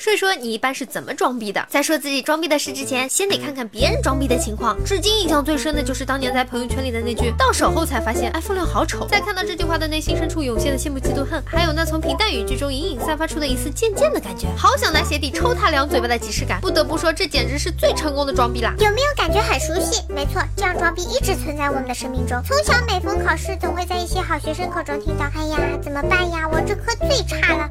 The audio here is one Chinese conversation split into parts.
说一说你一般是怎么装逼的？在说自己装逼的事之前，先得看看别人装逼的情况。至今印象最深的就是当年在朋友圈里的那句“到手后才发现 iPhone 六好丑”。在看到这句话的内心深处涌现的羡慕、嫉妒、恨，还有那从平淡语句中隐隐散发出的一丝贱贱的感觉，好想拿鞋底抽他两嘴巴的即视感。不得不说，这简直是最成功的装逼啦！有没有感觉很熟悉？没错，这样装逼一直存在我们的生命中。从小每逢考试，总会在一些好学生口中听到：“哎呀，怎么办呀？我这科最差了，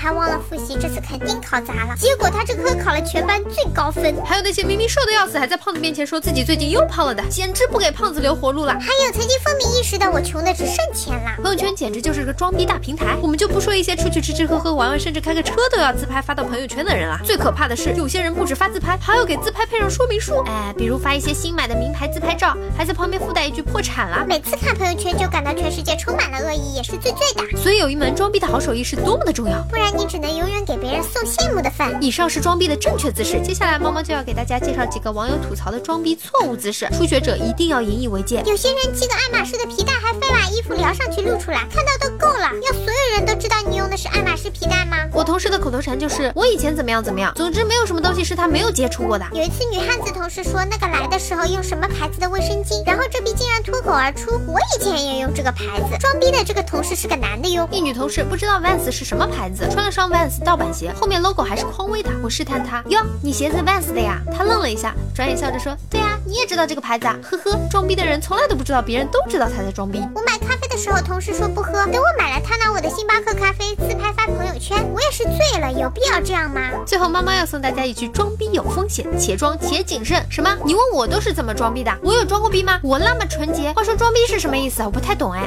还忘了复习，这次肯定考砸了。”结果他这科考了全班最高分。还有那些明明瘦的要死，还在胖子面前说自己最近又胖了的，简直不给胖子留活路了。还有曾经风靡一时的我穷的只剩钱了。朋友圈简直就是个装逼大平台。我们就不说一些出去吃吃喝喝玩玩，甚至开个车都要自拍发到朋友圈的人了。最可怕的是，有些人不止发自拍，还要给自拍配上说明书。哎，比如发一些新买的名牌自拍照，还在旁边附带一句破产了。每次看朋友圈就感到全世界充满了恶意，也是最最的。所以有一门装逼的好手艺是多么的重要，不然你只能永远给别人送羡慕的份。以上是装逼的正确姿势，接下来猫猫就要给大家介绍几个网友吐槽的装逼错误姿势，初学者一定要引以为戒。有些人系个爱马仕的皮带，还非把衣服撩上去露出来，看到都够了。要所有人都知道你用的是爱马仕皮带吗？我同事的口头禅就是我以前怎么样怎么样，总之没有什么东西是他没有接触过的。有一次女汉子同事说那个来的时候用什么牌子的卫生巾，然后这逼竟然脱口而出我以前也用这个牌子。装逼的这个同事是个男的哟。一女同事不知道 Vans 是什么牌子，穿了双 Vans 盗版鞋，后面 logo 还是匡威的。我试探他哟，你鞋子 Vans 的呀？他愣了一下，转眼笑着说，对呀，你也知道这个牌子啊？呵呵，装逼的人从来都不知道别人都知道他在装逼。我买咖啡的时候，同事说不喝，等我买了，他拿我的星巴克咖啡自拍发朋友圈，我也是醉了，有必要这样吗？最后猫猫要送大家一句：装逼有风险，且装且谨慎。什么？你问我都是怎么装逼的？我有装过逼吗？我那么纯洁。话说装逼是什么意思啊？我不太懂哎。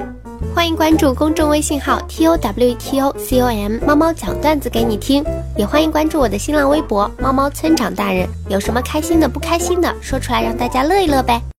欢迎关注公众微信号 t o w t o c o m，猫猫讲段子给你听。也欢迎关注我的新浪微博猫猫村长大人。有什么开心的、不开心的，说出来让大家乐一乐呗。